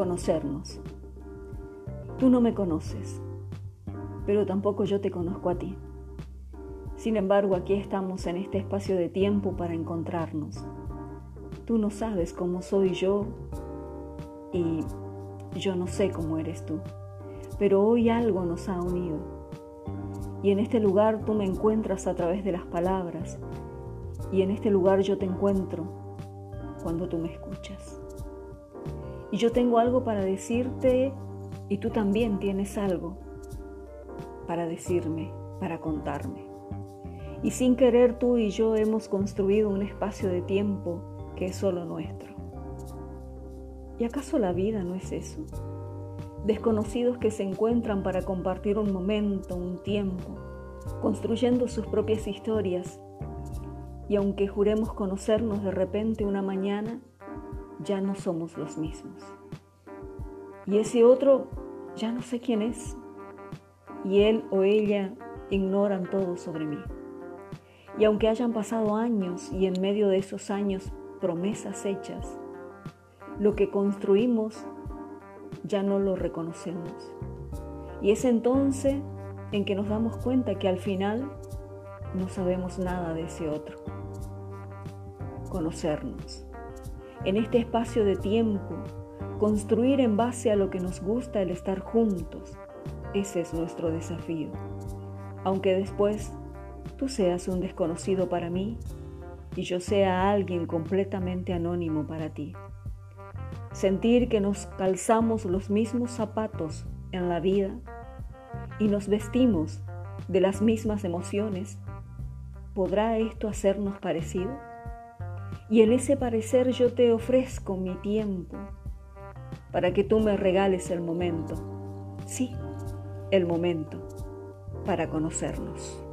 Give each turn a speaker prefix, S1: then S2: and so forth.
S1: conocernos. Tú no me conoces, pero tampoco yo te conozco a ti. Sin embargo, aquí estamos en este espacio de tiempo para encontrarnos. Tú no sabes cómo soy yo y yo no sé cómo eres tú, pero hoy algo nos ha unido. Y en este lugar tú me encuentras a través de las palabras y en este lugar yo te encuentro cuando tú me escuchas. Y yo tengo algo para decirte y tú también tienes algo para decirme, para contarme. Y sin querer tú y yo hemos construido un espacio de tiempo que es solo nuestro. ¿Y acaso la vida no es eso? Desconocidos que se encuentran para compartir un momento, un tiempo, construyendo sus propias historias. Y aunque juremos conocernos de repente una mañana, ya no somos los mismos. Y ese otro ya no sé quién es. Y él o ella ignoran todo sobre mí. Y aunque hayan pasado años y en medio de esos años promesas hechas, lo que construimos ya no lo reconocemos. Y es entonces en que nos damos cuenta que al final no sabemos nada de ese otro. Conocernos en este espacio de tiempo, construir en base a lo que nos gusta el estar juntos. Ese es nuestro desafío. Aunque después tú seas un desconocido para mí y yo sea alguien completamente anónimo para ti. Sentir que nos calzamos los mismos zapatos en la vida y nos vestimos de las mismas emociones, ¿podrá esto hacernos parecidos? Y en ese parecer yo te ofrezco mi tiempo para que tú me regales el momento. Sí, el momento para conocernos.